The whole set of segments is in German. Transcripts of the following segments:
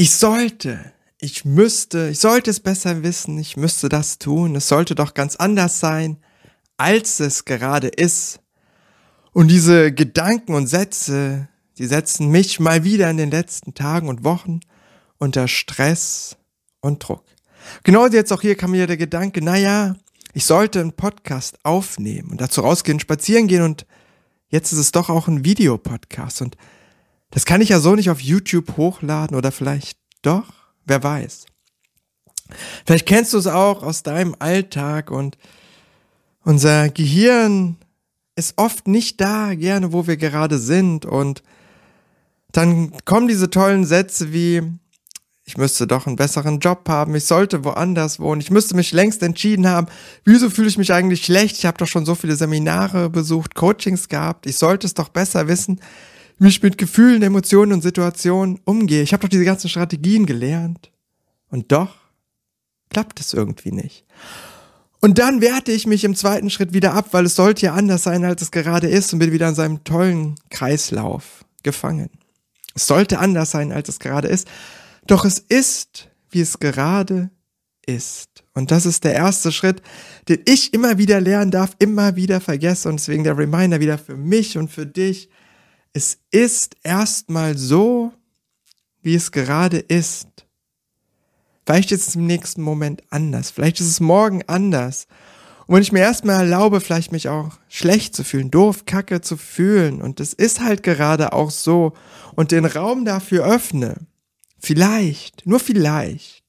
Ich sollte, ich müsste, ich sollte es besser wissen, ich müsste das tun, es sollte doch ganz anders sein, als es gerade ist. Und diese Gedanken und Sätze, die setzen mich mal wieder in den letzten Tagen und Wochen unter Stress und Druck. Genauso jetzt auch hier kam mir der Gedanke, naja, ich sollte einen Podcast aufnehmen und dazu rausgehen, spazieren gehen und jetzt ist es doch auch ein Videopodcast und das kann ich ja so nicht auf YouTube hochladen oder vielleicht doch, wer weiß. Vielleicht kennst du es auch aus deinem Alltag und unser Gehirn ist oft nicht da, gerne wo wir gerade sind und dann kommen diese tollen Sätze wie, ich müsste doch einen besseren Job haben, ich sollte woanders wohnen, ich müsste mich längst entschieden haben, wieso fühle ich mich eigentlich schlecht, ich habe doch schon so viele Seminare besucht, Coachings gehabt, ich sollte es doch besser wissen, wie ich mit Gefühlen, Emotionen und Situationen umgehe. Ich habe doch diese ganzen Strategien gelernt. Und doch klappt es irgendwie nicht. Und dann werte ich mich im zweiten Schritt wieder ab, weil es sollte ja anders sein, als es gerade ist und bin wieder in seinem tollen Kreislauf gefangen. Es sollte anders sein, als es gerade ist. Doch es ist, wie es gerade ist. Und das ist der erste Schritt, den ich immer wieder lernen darf, immer wieder vergesse. Und deswegen der Reminder wieder für mich und für dich. Es ist erstmal so, wie es gerade ist. Vielleicht ist es im nächsten Moment anders. Vielleicht ist es morgen anders. Und wenn ich mir erstmal erlaube, vielleicht mich auch schlecht zu fühlen, doof, kacke zu fühlen, und es ist halt gerade auch so, und den Raum dafür öffne, Vielleicht, nur vielleicht,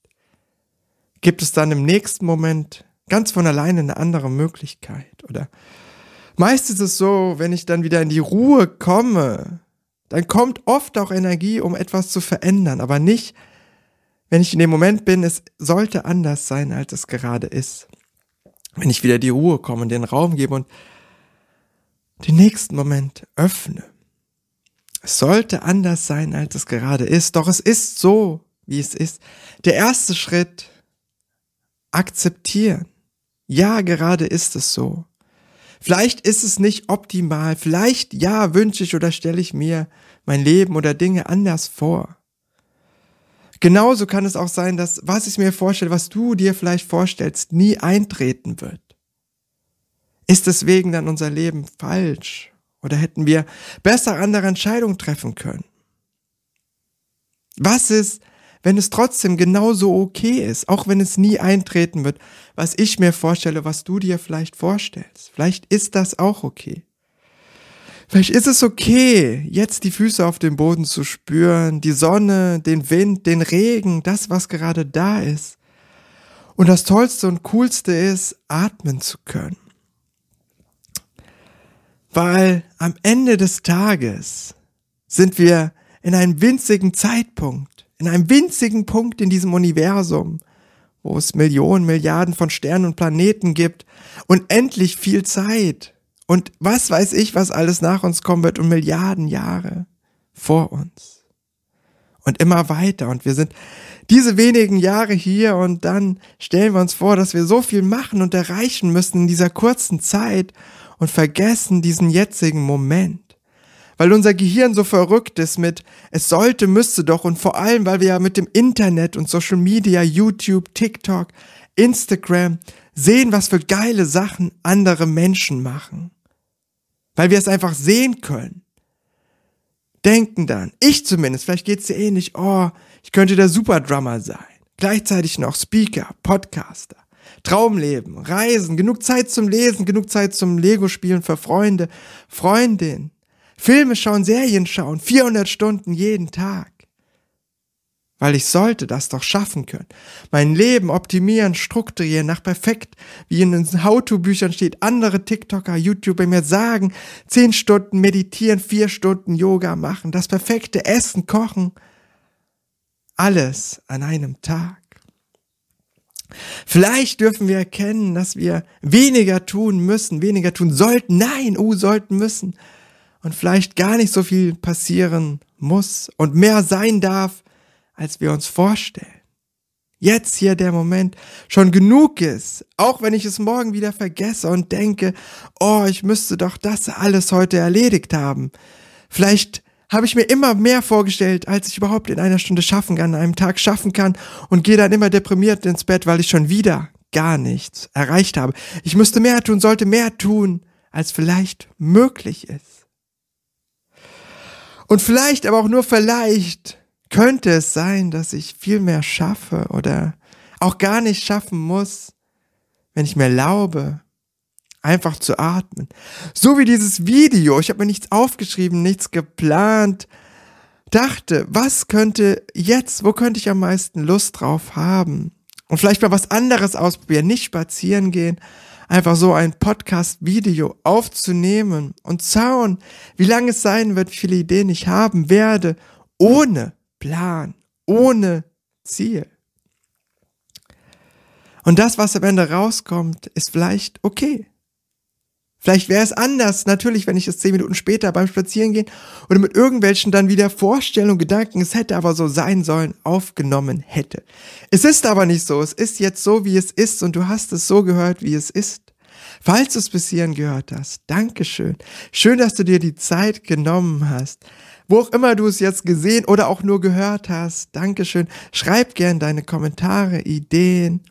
gibt es dann im nächsten Moment ganz von alleine eine andere Möglichkeit. Oder meist ist es so, wenn ich dann wieder in die Ruhe komme, dann kommt oft auch Energie, um etwas zu verändern, aber nicht, wenn ich in dem Moment bin, es sollte anders sein, als es gerade ist. Wenn ich wieder die Ruhe komme und den Raum gebe und den nächsten Moment öffne. Es sollte anders sein, als es gerade ist, doch es ist so, wie es ist. Der erste Schritt, akzeptieren. Ja, gerade ist es so. Vielleicht ist es nicht optimal, vielleicht ja wünsche ich oder stelle ich mir mein Leben oder Dinge anders vor. Genauso kann es auch sein, dass was ich mir vorstelle, was du dir vielleicht vorstellst, nie eintreten wird. Ist deswegen dann unser Leben falsch oder hätten wir besser andere Entscheidungen treffen können? Was ist, wenn es trotzdem genauso okay ist, auch wenn es nie eintreten wird, was ich mir vorstelle, was du dir vielleicht vorstellst? Vielleicht ist das auch okay. Vielleicht ist es okay, jetzt die Füße auf dem Boden zu spüren, die Sonne, den Wind, den Regen, das, was gerade da ist. Und das Tollste und Coolste ist, atmen zu können. Weil am Ende des Tages sind wir in einem winzigen Zeitpunkt, in einem winzigen Punkt in diesem Universum, wo es Millionen, Milliarden von Sternen und Planeten gibt und endlich viel Zeit und was weiß ich, was alles nach uns kommen wird und Milliarden Jahre vor uns. Und immer weiter und wir sind diese wenigen Jahre hier und dann stellen wir uns vor, dass wir so viel machen und erreichen müssen in dieser kurzen Zeit und vergessen diesen jetzigen Moment. Weil unser Gehirn so verrückt ist mit es sollte, müsste doch und vor allem, weil wir ja mit dem Internet und Social Media, YouTube, TikTok, Instagram sehen, was für geile Sachen andere Menschen machen. Weil wir es einfach sehen können. Denken dann, ich zumindest, vielleicht geht's dir ähnlich, oh, ich könnte der Superdrummer sein. Gleichzeitig noch Speaker, Podcaster. Traumleben, Reisen, genug Zeit zum Lesen, genug Zeit zum Lego-Spielen für Freunde, Freundin, Filme schauen, Serien schauen, 400 Stunden jeden Tag. Weil ich sollte das doch schaffen können. Mein Leben optimieren, strukturieren, nach perfekt, wie in den How-To-Büchern steht, andere TikToker, YouTuber mir sagen, 10 Stunden meditieren, 4 Stunden Yoga machen, das perfekte Essen, kochen. Alles an einem Tag. Vielleicht dürfen wir erkennen, dass wir weniger tun müssen, weniger tun sollten, nein, oh, sollten müssen. Und vielleicht gar nicht so viel passieren muss und mehr sein darf, als wir uns vorstellen. Jetzt hier der Moment schon genug ist, auch wenn ich es morgen wieder vergesse und denke, oh, ich müsste doch das alles heute erledigt haben. Vielleicht habe ich mir immer mehr vorgestellt, als ich überhaupt in einer Stunde schaffen kann, an einem Tag schaffen kann und gehe dann immer deprimiert ins Bett, weil ich schon wieder gar nichts erreicht habe. Ich müsste mehr tun, sollte mehr tun, als vielleicht möglich ist. Und vielleicht, aber auch nur vielleicht, könnte es sein, dass ich viel mehr schaffe oder auch gar nicht schaffen muss, wenn ich mir erlaube, einfach zu atmen. So wie dieses Video. Ich habe mir nichts aufgeschrieben, nichts geplant. Dachte, was könnte jetzt, wo könnte ich am meisten Lust drauf haben? Und vielleicht mal was anderes ausprobieren, nicht spazieren gehen, einfach so ein Podcast-Video aufzunehmen und schauen, wie lange es sein wird, wie viele Ideen ich haben werde, ohne Plan, ohne Ziel. Und das, was am Ende rauskommt, ist vielleicht okay. Vielleicht wäre es anders, natürlich, wenn ich es zehn Minuten später beim Spazierengehen oder mit irgendwelchen dann wieder Vorstellungen, Gedanken, es hätte aber so sein sollen, aufgenommen hätte. Es ist aber nicht so. Es ist jetzt so, wie es ist und du hast es so gehört, wie es ist. Falls du es bis hierhin gehört hast, Dankeschön. Schön, dass du dir die Zeit genommen hast. Wo auch immer du es jetzt gesehen oder auch nur gehört hast, Dankeschön. Schreib gern deine Kommentare, Ideen.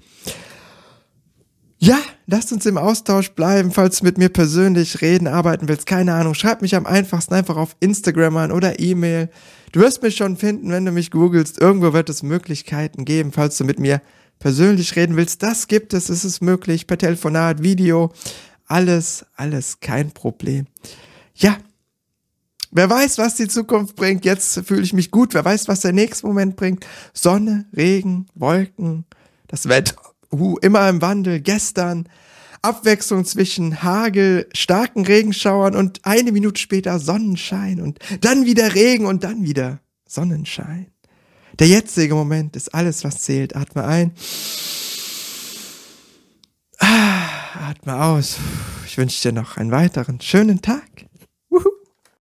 Ja, lasst uns im Austausch bleiben, falls du mit mir persönlich reden, arbeiten willst. Keine Ahnung, schreib mich am einfachsten einfach auf Instagram an oder E-Mail. Du wirst mich schon finden, wenn du mich googelst. Irgendwo wird es Möglichkeiten geben, falls du mit mir persönlich reden willst. Das gibt es, es ist möglich, per Telefonat, Video, alles, alles kein Problem. Ja, wer weiß, was die Zukunft bringt. Jetzt fühle ich mich gut. Wer weiß, was der nächste Moment bringt. Sonne, Regen, Wolken, das Wetter uh, immer im Wandel, gestern Abwechslung zwischen Hagel, starken Regenschauern und eine Minute später Sonnenschein und dann wieder Regen und dann wieder Sonnenschein. Der jetzige Moment ist alles, was zählt. Atme ein. Ah, atme aus. Ich wünsche dir noch einen weiteren schönen Tag.